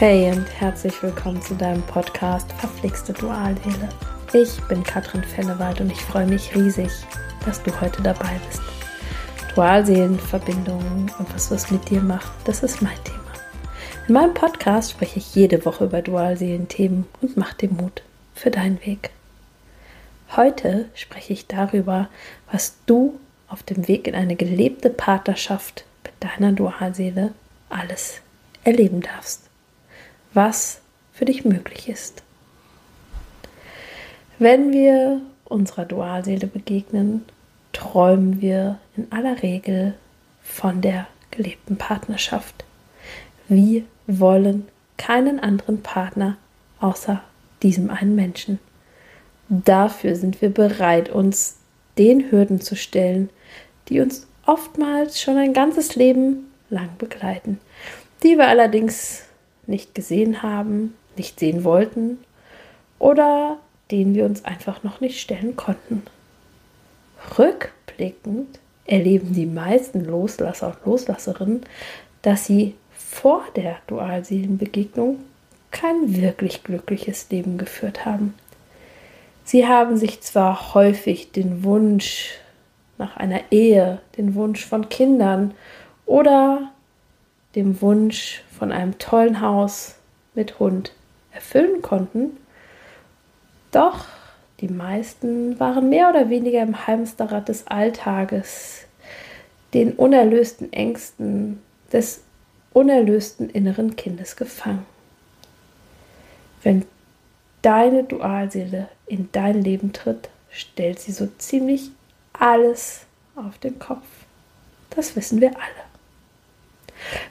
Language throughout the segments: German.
Hey und herzlich willkommen zu deinem Podcast Verflixte Dualseele. Ich bin Katrin Fennewald und ich freue mich riesig, dass du heute dabei bist. Dualseelenverbindungen und was das mit dir macht, das ist mein Thema. In meinem Podcast spreche ich jede Woche über Dualseelenthemen und mache dir Mut für deinen Weg. Heute spreche ich darüber, was du auf dem Weg in eine gelebte Partnerschaft mit deiner Dualseele alles erleben darfst. Was für dich möglich ist. Wenn wir unserer Dualseele begegnen, träumen wir in aller Regel von der gelebten Partnerschaft. Wir wollen keinen anderen Partner außer diesem einen Menschen. Dafür sind wir bereit, uns den Hürden zu stellen, die uns oftmals schon ein ganzes Leben lang begleiten, die wir allerdings nicht gesehen haben, nicht sehen wollten oder denen wir uns einfach noch nicht stellen konnten. Rückblickend erleben die meisten Loslasser und Loslasserinnen, dass sie vor der Dualseelenbegegnung kein wirklich glückliches Leben geführt haben. Sie haben sich zwar häufig den Wunsch nach einer Ehe, den Wunsch von Kindern oder dem Wunsch von einem tollen Haus mit Hund erfüllen konnten, doch die meisten waren mehr oder weniger im Hamsterrad des Alltages, den unerlösten Ängsten des unerlösten inneren Kindes gefangen. Wenn deine Dualseele in dein Leben tritt, stellt sie so ziemlich alles auf den Kopf. Das wissen wir alle.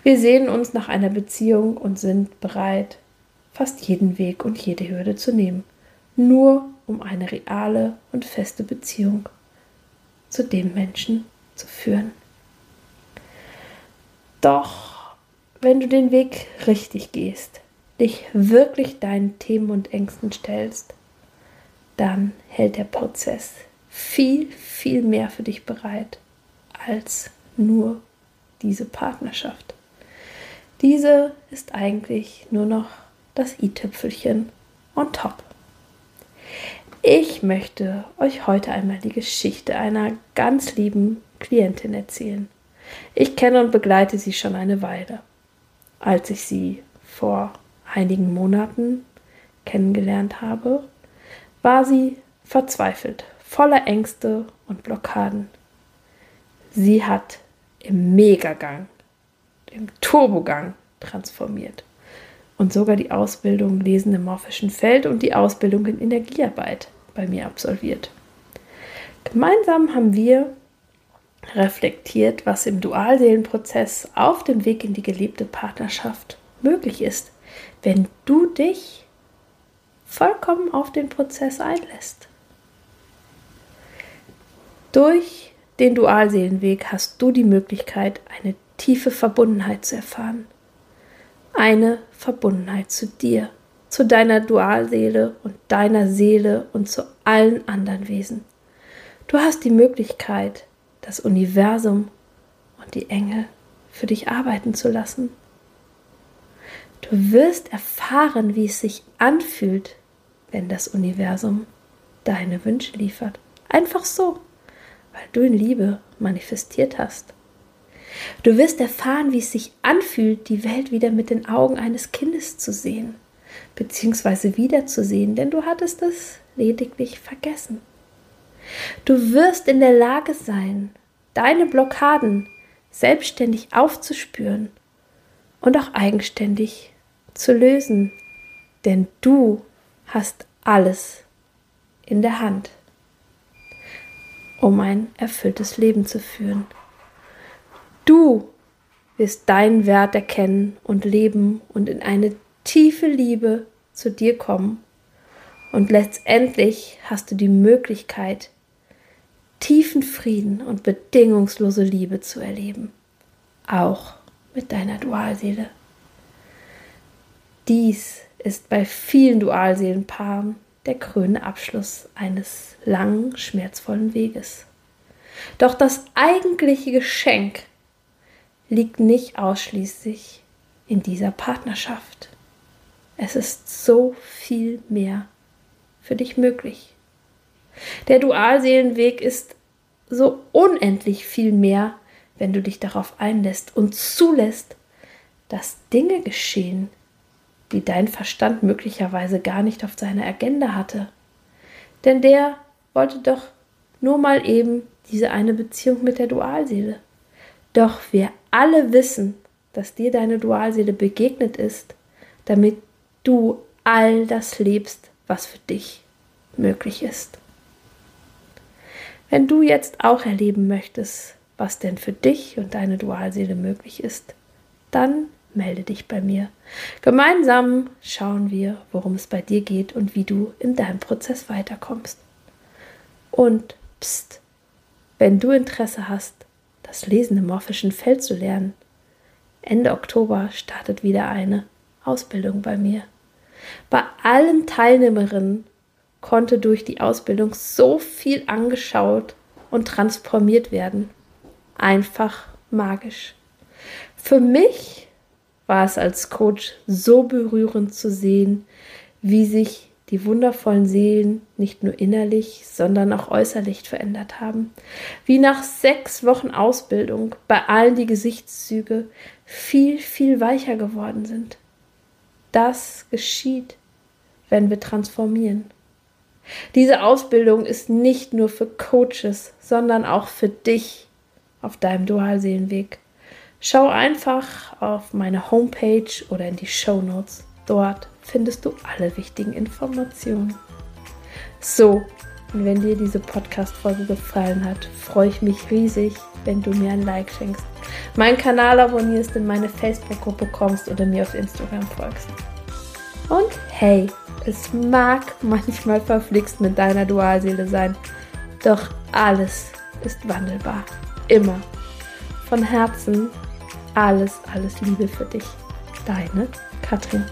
Wir sehen uns nach einer Beziehung und sind bereit, fast jeden Weg und jede Hürde zu nehmen, nur um eine reale und feste Beziehung zu dem Menschen zu führen. Doch wenn du den Weg richtig gehst, dich wirklich deinen Themen und Ängsten stellst, dann hält der Prozess viel, viel mehr für dich bereit als nur diese Partnerschaft. Diese ist eigentlich nur noch das i-Tüpfelchen on top. Ich möchte euch heute einmal die Geschichte einer ganz lieben Klientin erzählen. Ich kenne und begleite sie schon eine Weile. Als ich sie vor einigen Monaten kennengelernt habe, war sie verzweifelt, voller Ängste und Blockaden. Sie hat im Megagang, im Turbogang transformiert und sogar die Ausbildung Lesen im morphischen Feld und die Ausbildung in Energiearbeit bei mir absolviert. Gemeinsam haben wir reflektiert, was im Dualseelenprozess auf dem Weg in die gelebte Partnerschaft möglich ist, wenn du dich vollkommen auf den Prozess einlässt. Durch den Dualseelenweg hast du die Möglichkeit, eine tiefe Verbundenheit zu erfahren. Eine Verbundenheit zu dir, zu deiner Dualseele und deiner Seele und zu allen anderen Wesen. Du hast die Möglichkeit, das Universum und die Engel für dich arbeiten zu lassen. Du wirst erfahren, wie es sich anfühlt, wenn das Universum deine Wünsche liefert. Einfach so weil du in Liebe manifestiert hast. Du wirst erfahren, wie es sich anfühlt, die Welt wieder mit den Augen eines Kindes zu sehen, beziehungsweise wiederzusehen, denn du hattest es lediglich vergessen. Du wirst in der Lage sein, deine Blockaden selbstständig aufzuspüren und auch eigenständig zu lösen, denn du hast alles in der Hand um ein erfülltes Leben zu führen. Du wirst deinen Wert erkennen und leben und in eine tiefe Liebe zu dir kommen. Und letztendlich hast du die Möglichkeit, tiefen Frieden und bedingungslose Liebe zu erleben. Auch mit deiner Dualseele. Dies ist bei vielen Dualseelenpaaren der krönende Abschluss eines langen, schmerzvollen Weges. Doch das eigentliche Geschenk liegt nicht ausschließlich in dieser Partnerschaft. Es ist so viel mehr für dich möglich. Der Dualseelenweg ist so unendlich viel mehr, wenn du dich darauf einlässt und zulässt, dass Dinge geschehen, die dein Verstand möglicherweise gar nicht auf seiner Agenda hatte. Denn der wollte doch nur mal eben diese eine Beziehung mit der Dualseele. Doch wir alle wissen, dass dir deine Dualseele begegnet ist, damit du all das lebst, was für dich möglich ist. Wenn du jetzt auch erleben möchtest, was denn für dich und deine Dualseele möglich ist, dann melde dich bei mir. Gemeinsam schauen wir, worum es bei dir geht und wie du in deinem Prozess weiterkommst. Und pst, wenn du Interesse hast, das Lesen im morphischen Feld zu lernen, Ende Oktober startet wieder eine Ausbildung bei mir. Bei allen Teilnehmerinnen konnte durch die Ausbildung so viel angeschaut und transformiert werden. Einfach magisch. Für mich war es als Coach so berührend zu sehen, wie sich die wundervollen Seelen nicht nur innerlich, sondern auch äußerlich verändert haben. Wie nach sechs Wochen Ausbildung bei allen die Gesichtszüge viel, viel weicher geworden sind. Das geschieht, wenn wir transformieren. Diese Ausbildung ist nicht nur für Coaches, sondern auch für dich auf deinem Dualseelenweg. Schau einfach auf meine Homepage oder in die Show Notes. Dort findest du alle wichtigen Informationen. So, und wenn dir diese Podcast-Folge gefallen hat, freue ich mich riesig, wenn du mir ein Like schenkst, meinen Kanal abonnierst, in meine Facebook-Gruppe kommst oder mir auf Instagram folgst. Und hey, es mag manchmal verflixt mit deiner Dualseele sein, doch alles ist wandelbar. Immer. Von Herzen alles, alles Liebe für dich. Deine Katrin.